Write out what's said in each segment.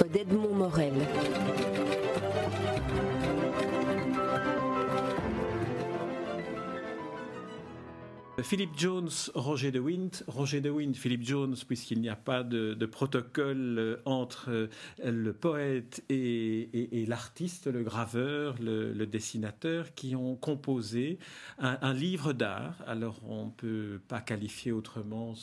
d'Edmond Morel. Philippe Jones, Roger de Wind. Roger de Wind, Philippe Jones, puisqu'il n'y a pas de, protocole euh, entre euh, le poète et, l'artiste, le graveur, le, dessinateur, qui ont composé un, livre d'art. Alors on ne peut pas qualifier autrement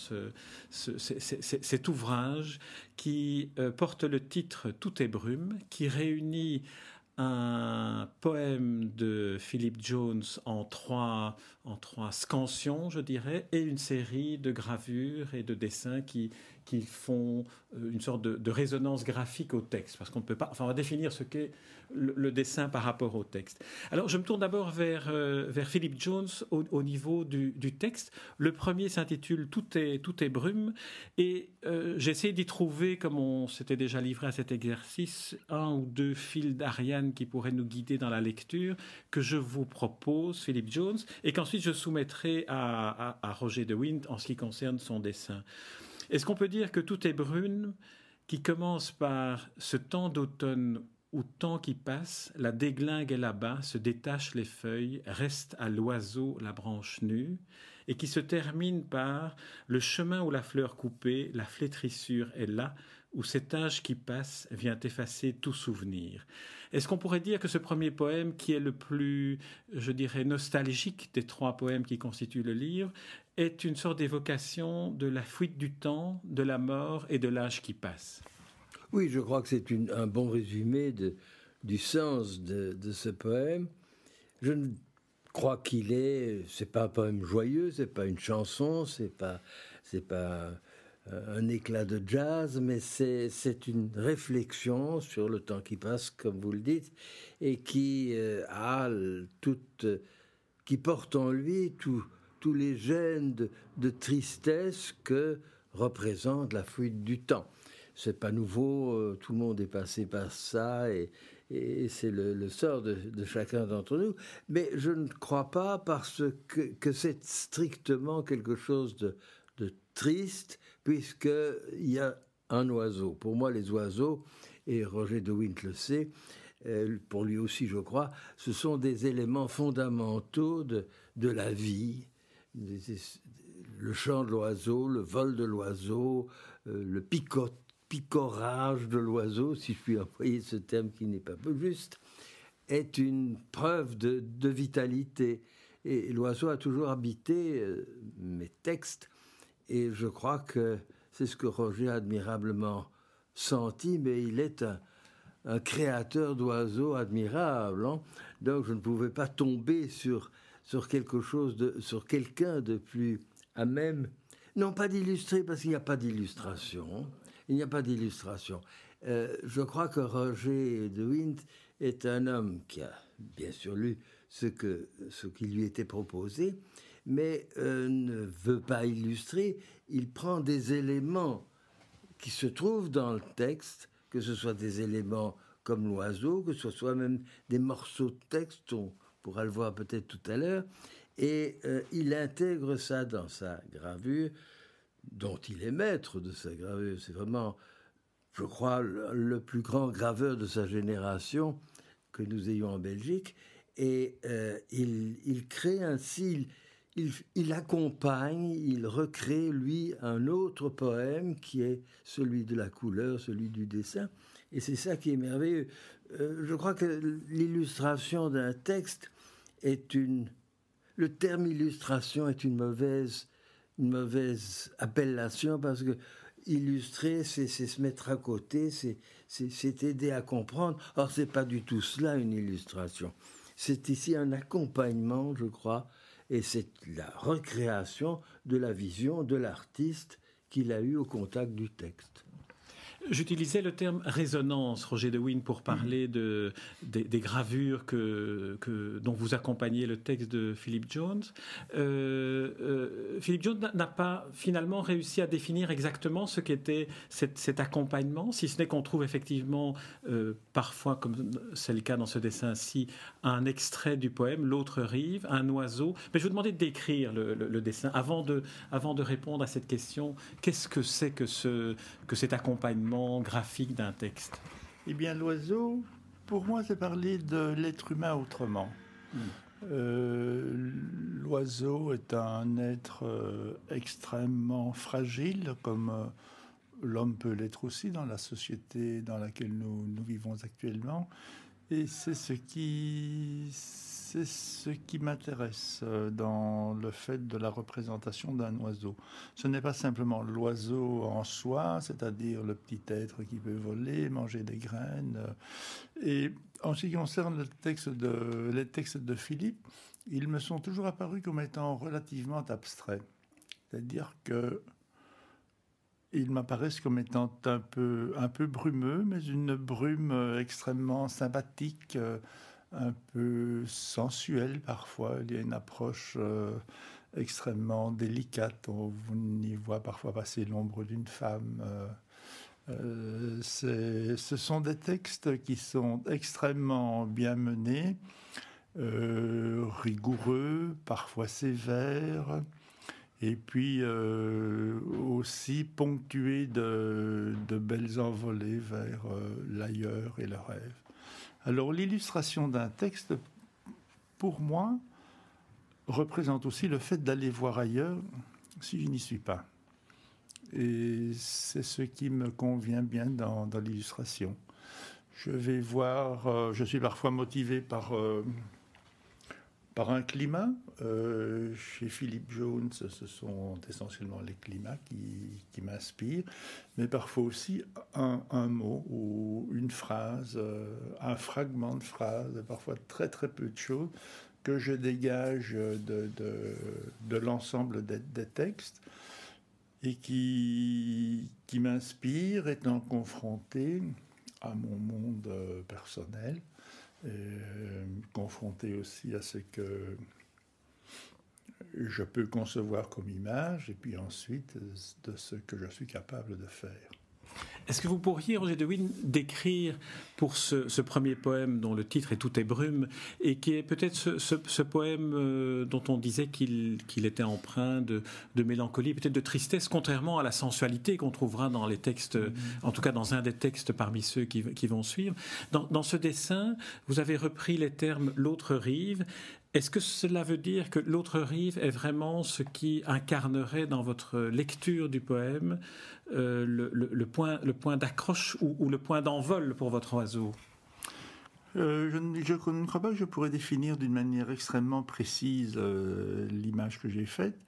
cet ouvrage qui euh, porte le titre Tout est brume, qui réunit un poème de Philip Jones en trois, en trois scansions, je dirais, et une série de gravures et de dessins qui, qui font euh, une sorte de, résonance graphique au texte, parce qu'on ne peut pas, enfin, on va définir ce qu'est le, dessin par rapport au texte. Alors, je me tourne d'abord vers, euh, vers Philip Jones au, niveau du, texte. Le premier s'intitule Tout est, tout est brume, et euh, j'essaie d'y trouver, comme on s'était déjà livré à cet exercice, un ou deux fils d'Ariane qui pourraient nous guider dans la lecture, que je vous propose, Philip Jones, et qu'ensuite je soumettrai à Roger de Wind en ce qui concerne son dessin. Est-ce qu'on peut dire que tout est brune, qui commence par ce temps d'automne où temps qui passe, la déglingue est là-bas, se détachent les feuilles, reste à l'oiseau la branche nue, et qui se termine par le chemin où la fleur coupée, la flétrissure est là, où cet âge qui passe vient effacer tout souvenir. Est-ce qu'on pourrait dire que ce premier poème, qui est le plus, je dirais, nostalgique des trois poèmes qui constituent le livre, est une sorte d'évocation de la fuite du temps, de la mort et de l'âge qui passe? Oui, je crois que c'est un bon résumé du sens de, ce poème. Je crois qu'il est, c'est pas un poème joyeux, c'est pas une chanson, c'est pas, c'est pas un éclat de jazz, mais c'est une réflexion sur le temps qui passe, comme vous le dites, et qui euh, a toute, qui porte en lui tous les gènes de, tristesse que représente la fuite du temps. C'est pas nouveau, euh, tout le monde est passé par ça et, c'est le, sort de, chacun d'entre nous. Mais je ne crois pas parce que, que c'est strictement quelque chose de, de triste, puisqu'il y a un oiseau. Pour moi, les oiseaux, et Roger de Wint le sait, euh, pour lui aussi, je crois, ce sont des éléments fondamentaux de, la vie. Le chant de l'oiseau, le vol de l'oiseau, euh, le picorage de l'oiseau, si je puis employer ce terme qui n'est pas peu juste, est une preuve de, de vitalité. Et l'oiseau a toujours habité euh, mes textes et je crois que c'est ce que Roger a admirablement senti, mais il est un, créateur d'oiseaux admirable. Hein. Donc je ne pouvais pas tomber sur, sur quelque chose, de, sur quelqu'un de plus à même, non pas d'illustrer, parce qu'il n'y a pas d'illustration. Il n'y a pas d'illustration. Euh, je crois que Roger de Wint est un homme qui a bien sûr lu ce, que, ce qui lui était proposé, mais euh, ne veut pas illustrer, il prend des éléments qui se trouvent dans le texte, que ce soit des éléments comme l'oiseau, que ce soit même des morceaux de texte, on pourra le voir peut-être tout à l'heure, et euh, il intègre ça dans sa gravure, dont il est maître de sa gravure. C'est vraiment, je crois, le, plus grand graveur de sa génération que nous ayons en Belgique, et euh, il, il, crée ainsi, il, accompagne, il recrée, lui, un autre poème qui est celui de la couleur, celui du dessin. Et c'est ça qui est merveilleux. Euh, je crois que l'illustration d'un texte est une... Le terme illustration est une mauvaise, une mauvaise appellation parce que illustrer, c'est se mettre à côté, c'est aider à comprendre. Or, c'est pas du tout cela une illustration. C'est ici un accompagnement, je crois, et c'est la recréation de la vision de l'artiste qu'il a eu au contact du texte. J'utilisais le terme résonance, Roger de Wynne, pour parler de, des, gravures que, que, dont vous accompagnez le texte de Philip Jones. Euh, euh, Philip Jones n'a pas finalement réussi à définir exactement ce qu'était cet, accompagnement, si ce n'est qu'on trouve effectivement euh, parfois, comme c'est le cas dans ce dessin-ci, un extrait du poème, L'autre rive, un oiseau. Mais je vous demandais de décrire le, dessin avant de, avant de répondre à cette question. Qu'est-ce que c'est que, ce, que cet accompagnement graphique d'un texte Eh bien, l'oiseau, pour moi, c'est parler de l'être humain autrement. Hmm. Euh, l'oiseau est un être euh, extrêmement fragile, comme euh, l'homme peut l'être aussi dans la société dans laquelle nous, nous vivons actuellement. Et c'est ce qui c'est ce qui m'intéresse euh, dans le fait de la représentation d'un oiseau. Ce n'est pas simplement l'oiseau en soi, c'est-à-dire le petit être qui peut voler, manger des graines. Euh, et en ce qui concerne les textes de Philippe, ils me sont toujours apparus comme étant relativement abstraits. C'est-à-dire que ils m'apparaissent comme étant un peu, un peu brumeux, mais une brume euh, extrêmement sympathique, un peu sensuel parfois. Il y a une approche euh, extrêmement délicate. On, y voit parfois passer l'ombre d'une femme. Euh, euh, ce sont des textes qui sont extrêmement bien menés, rigoureux, parfois sévères, et puis aussi ponctués de, belles envolées vers l'ailleurs et le rêve. Alors l'illustration d'un texte, pour moi, représente aussi le fait d'aller voir ailleurs si je n'y suis pas. Et c'est ce qui me convient bien dans, l'illustration. Je vais voir, euh, je suis parfois motivé par euh, par un climat. Euh, chez Philippe Jones, ce sont essentiellement les climats qui, m'inspirent, mais parfois aussi un, mot ou une phrase, euh, un fragment de phrase, parfois très très peu de choses que je dégage de, l'ensemble des, des, textes et qui, qui m'inspire étant confronté à mon monde euh, personnel euh, confronté aussi à ce que je peux concevoir comme image, et puis ensuite de ce que je suis capable de faire. Est-ce que vous pourriez, Roger de Wynne, décrire pour ce, premier poème dont le titre est Tout est brume, et qui est peut-être ce, poème euh, dont on disait qu'il était empreint de, mélancolie, peut-être de tristesse, contrairement à la sensualité qu'on trouvera dans les textes, mm-hmm. en tout cas dans un des textes parmi ceux qui, vont suivre. Dans, dans, ce dessin, vous avez repris les termes l'autre rive, est-ce que cela veut dire que l'autre rive est vraiment ce qui incarnerait dans votre lecture du poème euh, le, point, d'accroche ou, le point d'envol pour votre oiseau? Euh, je, ne, crois pas que je pourrais définir d'une manière extrêmement précise euh, l'image que j'ai faite.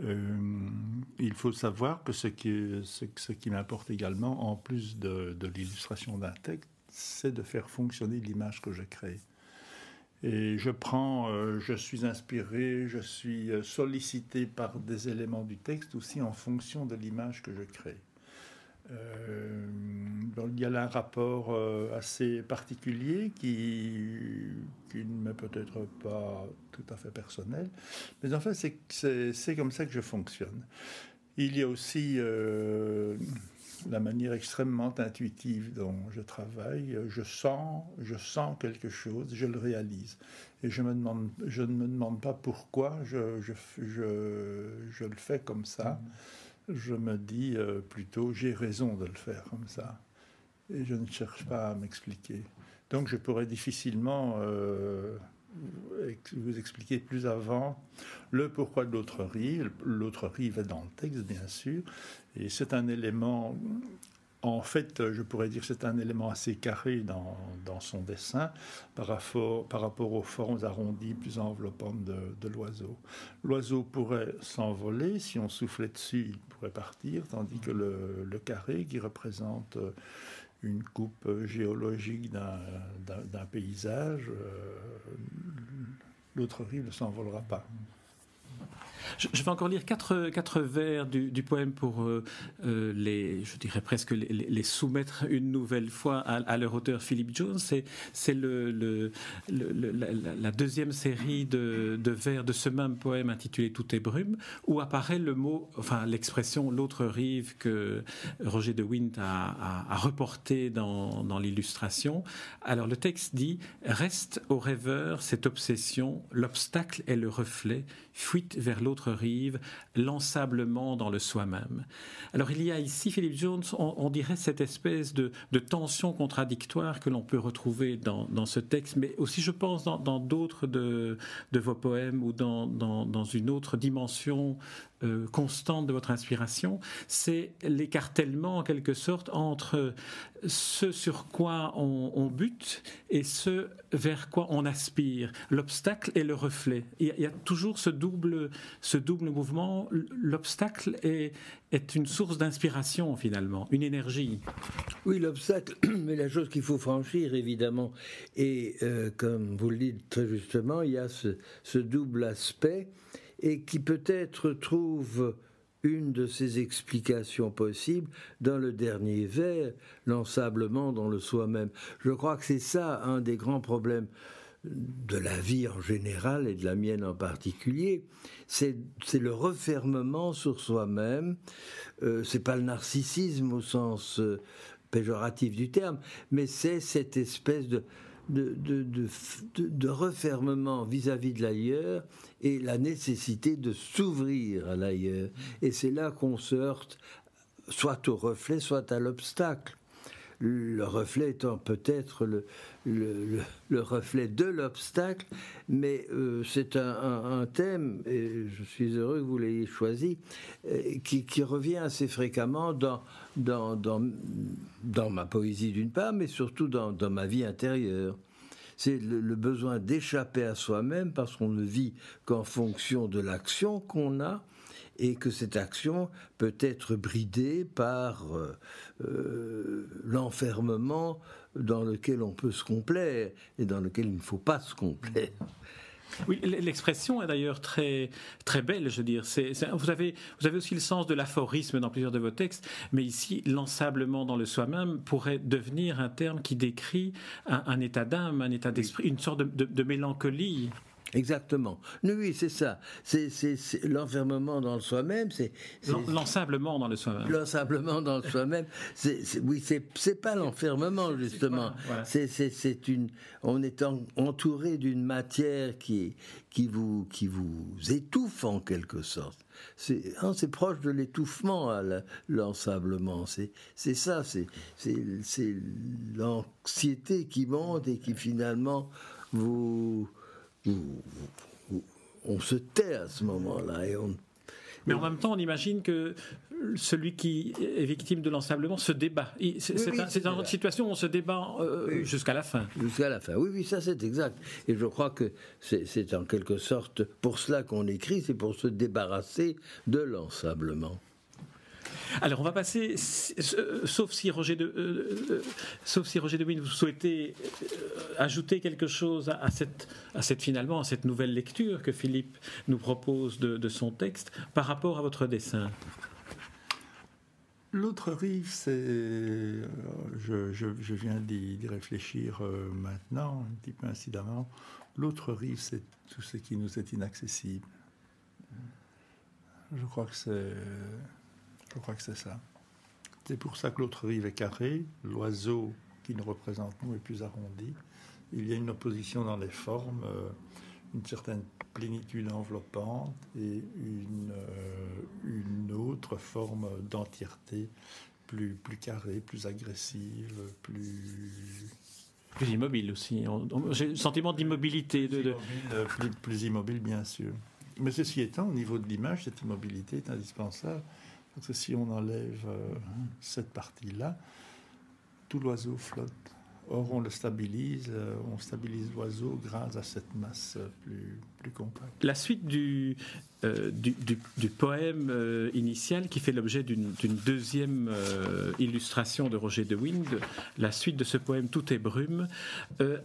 il faut savoir que ce, qui m'importe également, en plus de l'illustration d'un texte, c'est de faire fonctionner l'image que je crée. Et je prends, euh, je suis inspiré, je suis euh, sollicité par des éléments du texte aussi en fonction de l'image que je crée. Euh, il y a là un rapport assez particulier qui, qui ne m'est peut-être pas tout à fait personnel, mais en fait c'est comme ça que je fonctionne. Il y a aussi la manière extrêmement intuitive dont je travaille, je sens, je sens quelque chose, je le réalise. Et je, me demande, je ne me demande pas pourquoi je, je, je, le fais comme ça. Je me dis euh, plutôt, j'ai raison de le faire comme ça. Et je ne cherche pas à m'expliquer. Donc je pourrais difficilement euh, vous expliquer plus avant le pourquoi de l'autre rive. L'autre rive est dans le texte, bien sûr, et c'est un élément, en fait, je pourrais dire c'est un élément assez carré dans, son dessin par rapport, aux formes arrondies plus enveloppantes de, l'oiseau. L'oiseau pourrait s'envoler, si on soufflait dessus, il pourrait partir, tandis que le carré qui représente une coupe géologique d'un paysage, euh, l'autre rive ne s'envolera pas. Je, vais encore lire quatre, quatre vers du, poème pour euh, euh, les, je dirais presque les, soumettre une nouvelle fois à, leur auteur Philippe Jones. C'est le, le, la, deuxième série de, vers de ce même poème intitulé Tout est brume, où apparaît le mot, enfin l'expression l'autre rive que Roger de Wint a, a, reporté dans, dans l'illustration. Alors le texte dit Reste au rêveur cette obsession, l'obstacle est le reflet, fuite vers l'autre l'autre rive, l'ensablement dans le soi-même. Alors il y a ici, Philip Jones, on, dirait cette espèce de, tension contradictoire que l'on peut retrouver dans, ce texte, mais aussi je pense dans d'autres de, vos poèmes ou dans, dans une autre dimension euh, constante de votre inspiration, c'est l'écartèlement en quelque sorte entre ce sur quoi on, bute et ce vers quoi on aspire, l'obstacle et le reflet. Il y a toujours ce double, ce double mouvement. L'obstacle est, une source d'inspiration finalement, une énergie. Oui, l'obstacle, mais la chose qu'il faut franchir évidemment. Et euh, comme vous le dites très justement, il y a ce double aspect et qui peut-être trouve une de ces explications possibles dans le dernier vers, l'ensablement dans le soi-même. Je crois que c'est ça un des grands problèmes de la vie en général et de la mienne en particulier, c'est le refermement sur soi-même. Euh, c'est pas le narcissisme au sens euh, péjoratif du terme, mais c'est cette espèce de, de, de, de, refermement vis-à-vis de l'ailleurs et la nécessité de s'ouvrir à l'ailleurs. Et c'est là qu'on se heurte soit au reflet, soit à l'obstacle. Le reflet étant peut-être le, le, le, reflet de l'obstacle, mais euh, c'est un, un, thème, et je suis heureux que vous l'ayez choisi, euh, qui, qui, revient assez fréquemment dans, dans, dans, dans ma poésie d'une part, mais surtout dans, dans ma vie intérieure. C'est le, besoin d'échapper à soi-même parce qu'on ne vit qu'en fonction de l'action qu'on a et que cette action peut être bridée par euh, euh, l'enfermement dans lequel on peut se complaire et dans lequel il ne faut pas se complaire. Oui, l'expression est d'ailleurs très, très belle, je veux dire. vous, avez, vous avez aussi le sens de l'aphorisme dans plusieurs de vos textes, mais ici, l'ensablement dans le soi-même pourrait devenir un terme qui décrit un, état d'âme, un état d'esprit, une sorte de mélancolie. Exactement. Oui, c'est ça. C'est l'enfermement dans le soi-même. C'est l'ensablement dans le soi-même. L'ensablement dans le soi-même. Oui, c'est pas l'enfermement justement. C'est une. On est entouré d'une matière qui qui vous qui vous étouffe en quelque sorte. C'est hein, proche de l'étouffement l'ensablement. C'est ça. C'est l'anxiété qui monte et qui finalement vous on se tait à ce moment-là et on mais en même temps, on imagine que celui qui est victime de l'ensablement se débat. C'est dans une situation où on se débat euh, jusqu'à la fin. Jusqu'à la fin, oui, oui, ça c'est exact. Et je crois que c'est en quelque sorte pour cela qu'on écrit, c'est pour se débarrasser de l'ensablement. Alors on va passer, sauf si Roger de, euh, euh, sauf si Roger de vous souhaitez euh, ajouter quelque chose à, cette, finalement à cette nouvelle lecture que Philippe nous propose de, son texte par rapport à votre dessin. L'autre rive, c'est, je, viens d'y réfléchir maintenant, un petit peu incidemment. L'autre rive, c'est tout ce qui nous est inaccessible. Je crois que c'est je crois que c'est ça. C'est pour ça que l'autre rive est carrée, l'oiseau qui nous représente nous est plus arrondi. Il y a une opposition dans les formes, euh, une certaine plénitude enveloppante et une, euh, une autre forme d'entièreté plus, plus carrée, plus agressive, plus... Plus immobile aussi. J'ai le sentiment d'immobilité. De, de... Euh, plus, plus immobile, bien sûr. Mais ceci étant, au niveau de l'image, cette immobilité est indispensable. Parce si on enlève euh, cette partie-là, tout l'oiseau flotte. Or, on le stabilise, euh, on stabilise l'oiseau grâce à cette masse plus, compacte. La suite du, euh, poème initial qui fait l'objet d'une deuxième illustration de Roger de Wind, la suite de ce poème Tout est brume,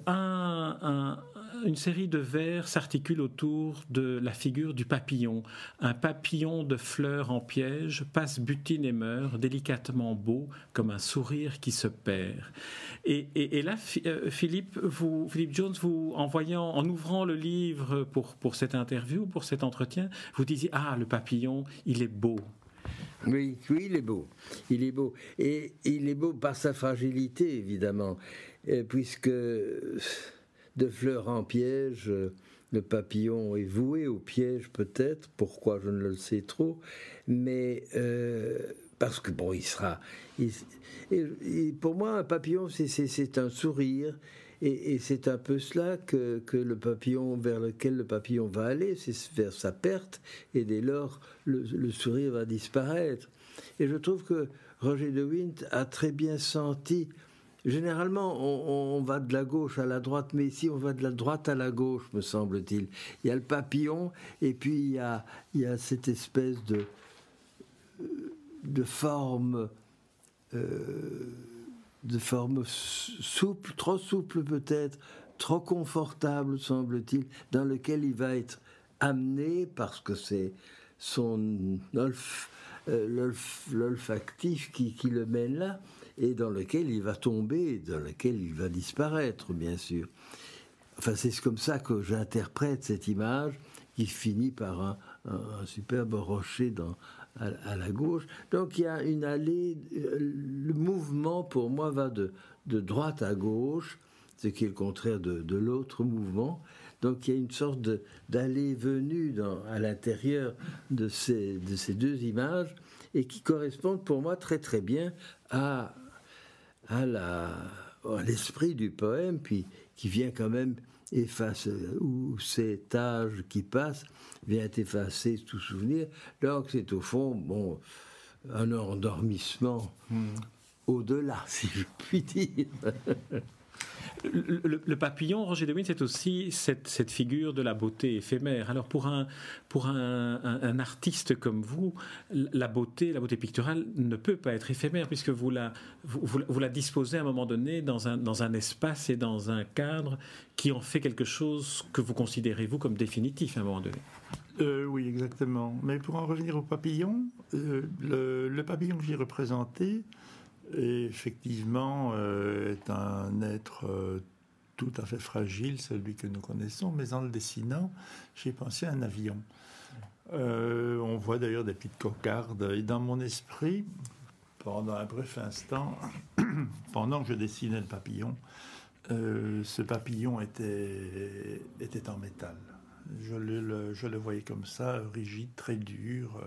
un, une série de vers s'articule autour de la figure du papillon. Un papillon de fleurs en piège passe, butine et meurt, délicatement beau, comme un sourire qui se perd. Et, là, euh, Philippe, vous, Philippe Jones, vous, en en ouvrant le livre pour, pour cette interview, pour cet entretien, vous disiez Ah, le papillon, il est beau. Oui, oui, il est beau. Il est beau. Et il est beau par sa fragilité, évidemment, puisque de fleurs en piège, le papillon est voué au piège peut-être, pourquoi je ne le sais trop, mais euh, parce que bon, il sera. et, pour moi, un papillon, c'est un sourire. Et, c'est un peu cela que, que, le papillon, vers lequel le papillon va aller, c'est vers sa perte, et dès lors, le, le, sourire va disparaître. Et je trouve que Roger de Wint a très bien senti Généralement, on, va de la gauche à la droite, mais ici, on va de la droite à la gauche, me semble-t-il. Il y a le papillon, et puis il y a, cette espèce de, de forme, euh, de forme souple, trop souple peut-être, trop confortable, semble-t-il, dans lequel il va être amené parce que c'est son euh, l'olfactif qui, qui le mène là et dans lequel il va tomber, dans lequel il va disparaître, bien sûr. Enfin, c'est comme ça que j'interprète cette image qui finit par un, superbe rocher à, la gauche. Donc il y a une allée, euh, le mouvement pour moi va de, de droite à gauche, ce qui est le contraire de, de l'autre mouvement. Donc il y a une sorte d'allée-venue à l'intérieur de ces, de ces deux images et qui correspondent pour moi très très bien à, à l'esprit du poème, puis qui vient quand même effacer, ou cet âge qui passe vient effacer tout souvenir. Donc c'est au fond, bon, un endormissement hmm. au-delà, si je puis dire. Le, papillon, Roger de c'est aussi cette, figure de la beauté éphémère. Alors pour un, pour un, artiste comme vous, la beauté, la beauté picturale ne peut pas être éphémère puisque vous la, vous, la disposez à un moment donné dans un, dans un espace et dans un cadre qui en fait quelque chose que vous considérez, vous, comme définitif à un moment donné. Euh, oui, exactement. Mais pour en revenir au papillon, euh, le, le, papillon que j'ai représenté, effectivement, euh, est un être euh, tout à fait fragile, celui que nous connaissons, mais en le dessinant, j'ai pensé à un avion. Euh, on voit d'ailleurs des petites cocardes, et dans mon esprit, pendant un bref instant, pendant que je dessinais le papillon, ce papillon était, était en métal. Je le, je le, voyais comme ça, rigide, très dur,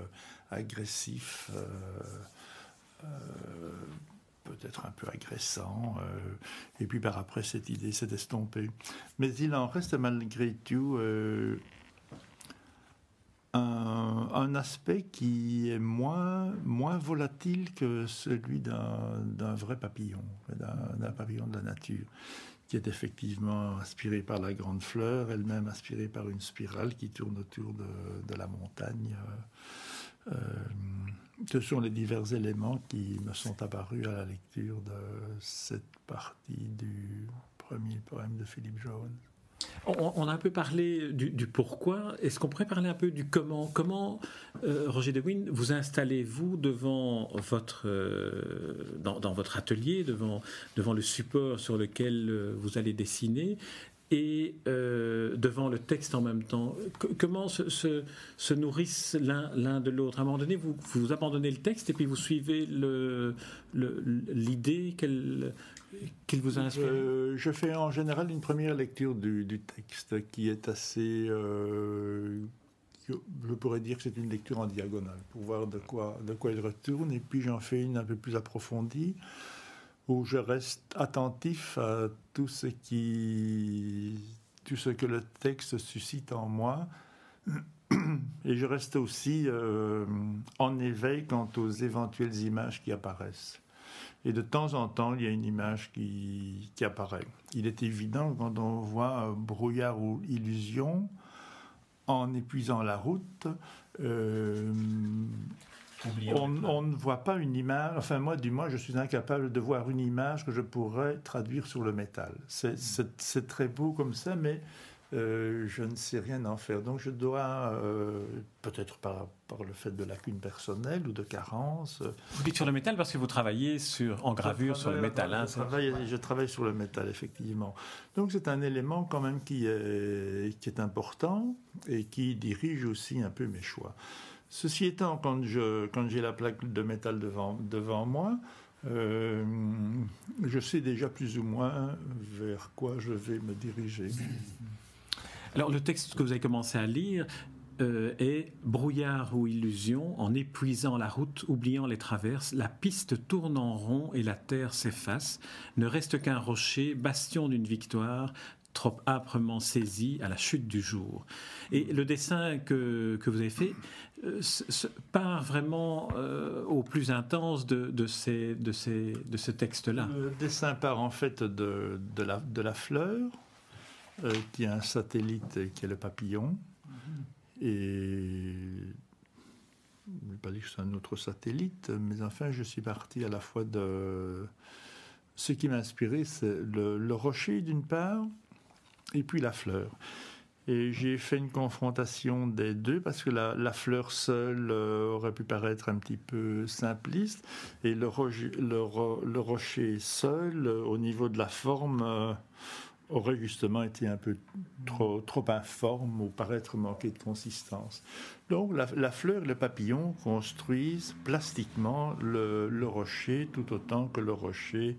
agressif peut-être un peu agressant. Euh, et puis par après, cette idée s'est estompée. Mais il en reste malgré tout euh, un, aspect qui est moins, moins volatile que celui d'un vrai papillon, d'un papillon de la nature qui est effectivement inspiré par la grande fleur, elle-même inspirée par une spirale qui tourne autour de, la montagne. Euh, ce sont les divers éléments qui me sont apparus à la lecture de cette partie du premier poème de Philippe Jones. On, a un peu parlé du, pourquoi. Est-ce qu'on pourrait parler un peu du comment? Comment, euh, Roger de vous installez-vous devant votre, euh, dans, votre atelier, devant, devant le support sur lequel euh, vous allez dessiner? Et euh, devant le texte en même temps. comment se, se, nourrissent l'un de l'autre? À un moment donné, vous, vous abandonnez le texte et puis vous suivez l'idée qu'il vous a inspiré Je fais en général une première lecture du, texte qui est assez... Euh, je pourrais dire que c'est une lecture en diagonale pour voir de quoi, de quoi il retourne et puis j'en fais une un peu plus approfondie où je reste attentif à tout ce qui, tout ce que le texte suscite en moi, et je reste aussi euh, en éveil quant aux éventuelles images qui apparaissent. Et de temps en temps, il y a une image qui, qui apparaît. Il est évident quand on voit brouillard ou illusion, en épuisant la route, euh, on, ne voit pas une image, enfin moi du moins je suis incapable de voir une image que je pourrais traduire sur le métal. C'est très beau comme ça, mais euh, je ne sais rien en faire. Donc je dois, euh, peut-être par, le fait de lacunes personnelles ou de carences. Vous dites sur le métal parce que vous travaillez sur, en gravure sur le métal. Hein, je, travaille, je, travaille, sur le métal, effectivement. Donc c'est un élément quand même qui est, qui est important et qui dirige aussi un peu mes choix. Ceci étant, quand, je, quand j'ai la plaque de métal devant, devant moi, euh, je sais déjà plus ou moins vers quoi je vais me diriger. Alors le texte que vous avez commencé à lire euh, est brouillard ou illusion, en épuisant la route, oubliant les traverses, la piste tourne en rond et la terre s'efface. Ne reste qu'un rocher, bastion d'une victoire, trop âprement saisi à la chute du jour. Et le dessin que, que vous avez fait euh, part vraiment euh, au plus intense de, de, ces, de, ces, de ce texte-là. Le dessin part en fait de, de, la, de la fleur, euh, qui a un satellite qui est le papillon. Mm-hmm. Et je ne vais pas dire que c'est un autre satellite, mais enfin, je suis parti à la fois de. Ce qui m'a inspiré, c'est le, le, rocher d'une part, et puis la fleur. Et j'ai fait une confrontation des deux parce que la, fleur seule euh, aurait pu paraître un petit peu simpliste et le, rocher, seul, euh, au niveau de la forme, euh, aurait justement été un peu trop, informe ou paraître manquer de consistance. Donc la, fleur et le papillon construisent plastiquement le, le, rocher tout autant que le rocher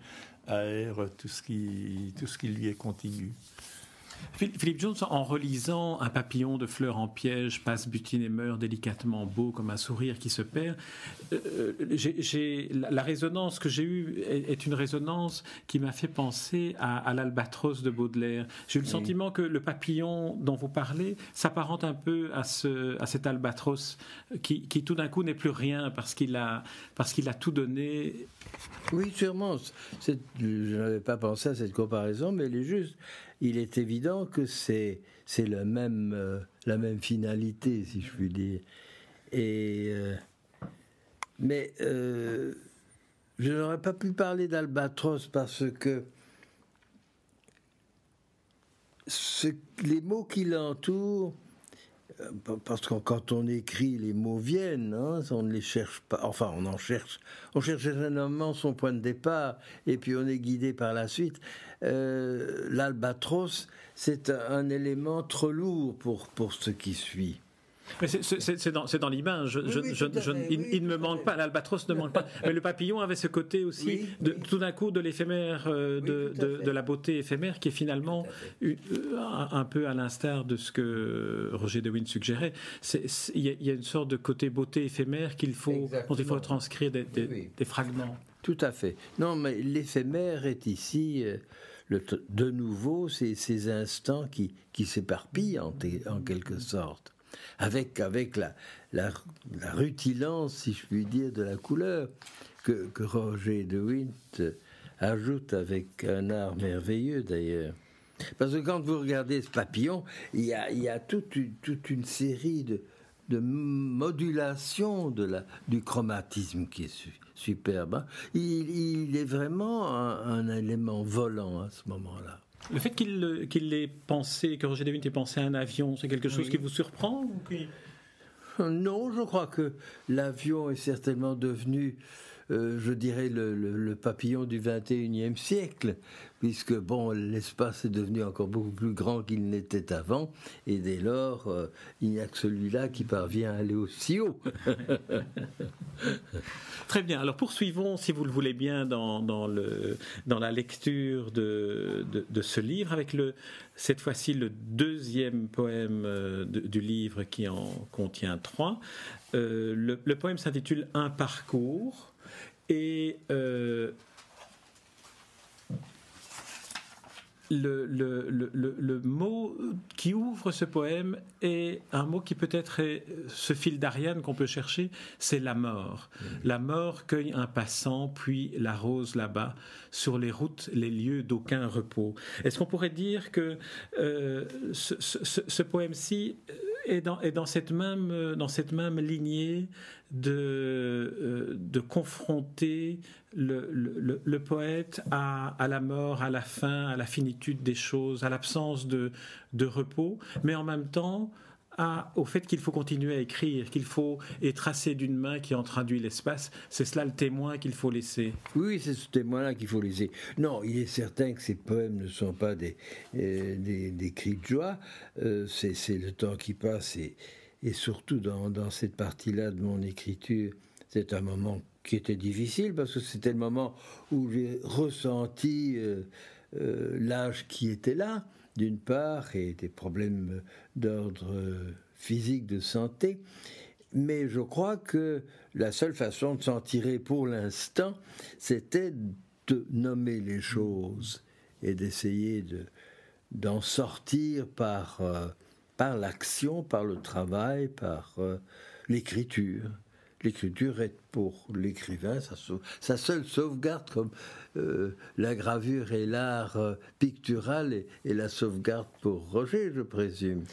aère tout ce qui, tout ce qui lui est contigu. Philippe Jones, en relisant Un papillon de fleurs en piège, passe, butine et meurt délicatement beau comme un sourire qui se perd, euh, j'ai, la résonance que j'ai eue est, une résonance qui m'a fait penser à, l'albatros de Baudelaire. J'ai eu le sentiment que le papillon dont vous parlez s'apparente un peu à, ce, à cet albatros qui, qui tout d'un coup n'est plus rien parce qu'il a, parce qu'il a tout donné. Oui, sûrement. je n'avais pas pensé à cette comparaison, mais elle est juste il est évident que c'est c'est la même euh, la même finalité, si je puis dire. Et euh, mais euh, je n'aurais pas pu parler d'Albatros parce que les mots qui l'entourent parce que quand on écrit, les mots viennent, hein, on ne les cherche pas. Enfin, on en cherche. On cherche généralement son point de départ, et puis on est guidé par la suite. Euh, L'albatros, c'est un élément trop lourd pour, pour ce qui suit. Mais c'est dans, dans l'image. il, ne me manque pas, l'albatros ne manque pas. Mais le papillon avait ce côté aussi, de, tout d'un coup, de l'éphémère, euh, de, de, la beauté éphémère, qui est finalement euh, un, peu à l'instar de ce que Roger de Win suggérait. Il y, a une sorte de côté beauté éphémère qu'il faut, dont il faut transcrire des, des, fragments. Tout à fait. Non, mais l'éphémère est ici. Euh, le, de nouveau, c'est ces instants qui, qui s'éparpillent en, en quelque sorte avec, avec la, la, rutilance, si je puis dire, de la couleur que, Roger de Wint ajoute avec un art merveilleux d'ailleurs. Parce que quand vous regardez ce papillon, il y a, il y a toute, une, toute une série de, de modulation de la, du chromatisme qui est superbe. Hein. Il, est vraiment un, élément volant à ce moment-là. Le fait qu'il qu'il ait pensé, que Roger Devine ait pensé à un avion, c'est quelque chose qui vous surprend Non, je crois que l'avion est certainement devenu euh, je dirais, le, papillon du 21e siècle, puisque bon, l'espace est devenu encore beaucoup plus grand qu'il n'était avant, et dès lors, euh, il n'y a que celui-là qui parvient à aller aussi haut. Très bien. Alors poursuivons, si vous le voulez bien, dans, la lecture de, ce livre, avec cette fois-ci le deuxième poème euh, du livre qui en contient trois. le, poème s'intitule Un parcours. Et euh, le, le, le, le, mot qui ouvre ce poème est un mot qui peut-être est ce fil d'Ariane qu'on peut chercher, c'est la mort. Mmh. La mort cueille un passant, puis la rose là-bas, sur les routes, les lieux d'aucun repos. Est-ce qu'on pourrait dire que euh, ce, ce, ce poème-ci est dans, cette même, dans cette même lignée de, euh, de confronter le poète à, à, la mort, à la fin, à la finitude des choses, à l'absence de, de, repos, mais en même temps au fait qu'il faut continuer à écrire, qu'il faut et tracer d'une main qui en traduit l'espace. C'est cela le témoin qu'il faut laisser. Oui, c'est ce témoin-là qu'il faut laisser. Non, il est certain que ces poèmes ne sont pas des, euh, des, cris de joie. Euh, c'est le temps qui passe et surtout dans, dans cette partie-là de mon écriture, c'est un moment qui était difficile parce que c'était le moment où j'ai ressenti euh, l'âge qui était là d'une part, et des problèmes d'ordre physique de santé. Mais je crois que la seule façon de s'en tirer pour l'instant, c'était de nommer les choses et d'essayer d'en sortir par, euh, par l'action, par le travail, par euh, l'écriture. L'écriture est pour l'écrivain sa, seule sauvegarde, comme euh, la gravure et l'art pictural et, et la sauvegarde pour Roger, je présume.